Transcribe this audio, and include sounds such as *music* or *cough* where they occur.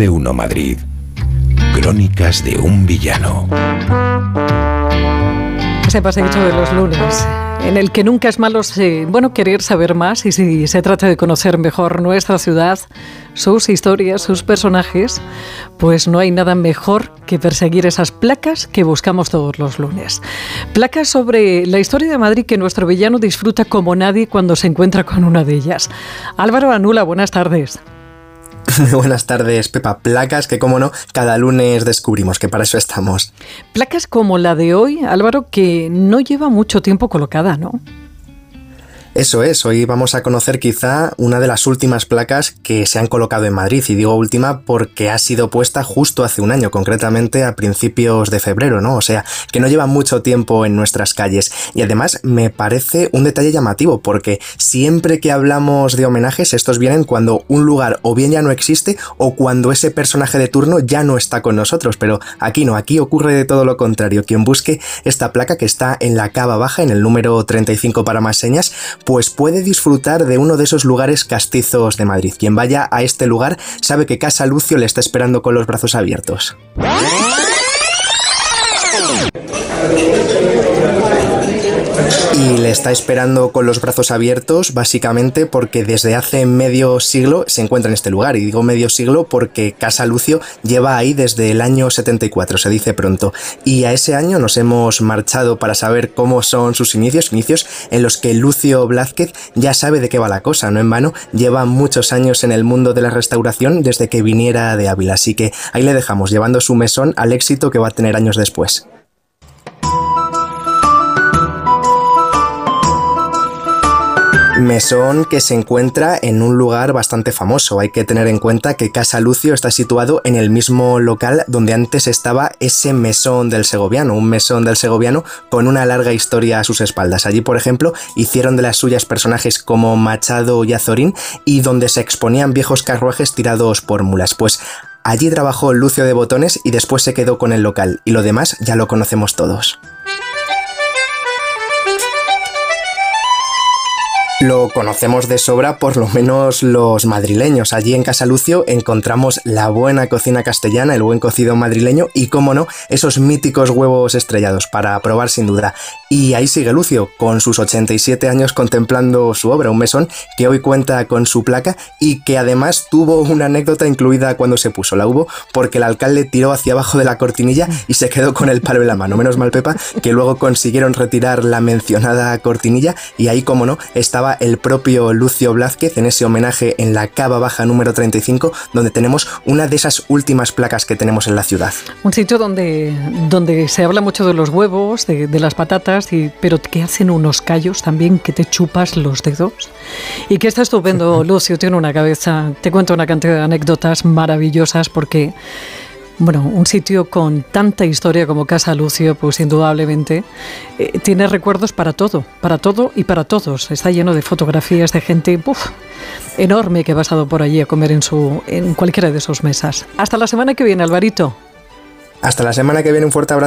de uno Madrid. Crónicas de un villano. Ese paseíto de los lunes, en el que nunca es malo, bueno, querer saber más y si se trata de conocer mejor nuestra ciudad, sus historias, sus personajes, pues no hay nada mejor que perseguir esas placas que buscamos todos los lunes. Placas sobre la historia de Madrid que nuestro villano disfruta como nadie cuando se encuentra con una de ellas. Álvaro Anula, buenas tardes. *laughs* buenas tardes, Pepa. Placas que, como no, cada lunes descubrimos que para eso estamos. Placas como la de hoy, Álvaro, que no lleva mucho tiempo colocada, ¿no? Eso es, hoy vamos a conocer quizá una de las últimas placas que se han colocado en Madrid, y digo última porque ha sido puesta justo hace un año, concretamente a principios de febrero, ¿no? O sea, que no lleva mucho tiempo en nuestras calles. Y además me parece un detalle llamativo, porque siempre que hablamos de homenajes, estos vienen cuando un lugar o bien ya no existe o cuando ese personaje de turno ya no está con nosotros, pero aquí no, aquí ocurre de todo lo contrario. Quien busque esta placa que está en la cava baja, en el número 35 para más señas, pues puede disfrutar de uno de esos lugares castizos de Madrid. Quien vaya a este lugar sabe que Casa Lucio le está esperando con los brazos abiertos y le está esperando con los brazos abiertos básicamente porque desde hace medio siglo se encuentra en este lugar. Y digo medio siglo porque Casa Lucio lleva ahí desde el año 74, se dice pronto, y a ese año nos hemos marchado para saber cómo son sus inicios, inicios en los que Lucio Blázquez ya sabe de qué va la cosa, no en vano, lleva muchos años en el mundo de la restauración desde que viniera de Ávila, así que ahí le dejamos llevando su mesón al éxito que va a tener años después. Mesón que se encuentra en un lugar bastante famoso. Hay que tener en cuenta que Casa Lucio está situado en el mismo local donde antes estaba ese mesón del Segoviano, un mesón del Segoviano con una larga historia a sus espaldas. Allí, por ejemplo, hicieron de las suyas personajes como Machado y Azorín y donde se exponían viejos carruajes tirados por mulas. Pues allí trabajó Lucio de Botones y después se quedó con el local y lo demás ya lo conocemos todos. Lo conocemos de sobra por lo menos los madrileños. Allí en Casa Lucio encontramos la buena cocina castellana, el buen cocido madrileño y, como no, esos míticos huevos estrellados para probar sin duda. Y ahí sigue Lucio, con sus 87 años contemplando su obra, un mesón que hoy cuenta con su placa y que además tuvo una anécdota incluida cuando se puso. La hubo porque el alcalde tiró hacia abajo de la cortinilla y se quedó con el palo en la mano. Menos mal, Pepa, que luego consiguieron retirar la mencionada cortinilla y ahí, como no, estaba el propio Lucio Blázquez en ese homenaje en la Cava Baja número 35, donde tenemos una de esas últimas placas que tenemos en la ciudad. Un sitio donde, donde se habla mucho de los huevos, de, las patatas, y, pero que hacen unos callos también que te chupas los dedos. Y que está estupendo, Lucio tiene una cabeza, te cuento una cantidad de anécdotas maravillosas porque bueno, un sitio con tanta historia como Casa Lucio, pues indudablemente eh, tiene recuerdos para todo, para todo y para todos. Está lleno de fotografías de gente enorme que ha pasado por allí a comer en, su, en cualquiera de sus mesas. Hasta la semana que viene, Alvarito. Hasta la semana que viene, un fuerte abrazo.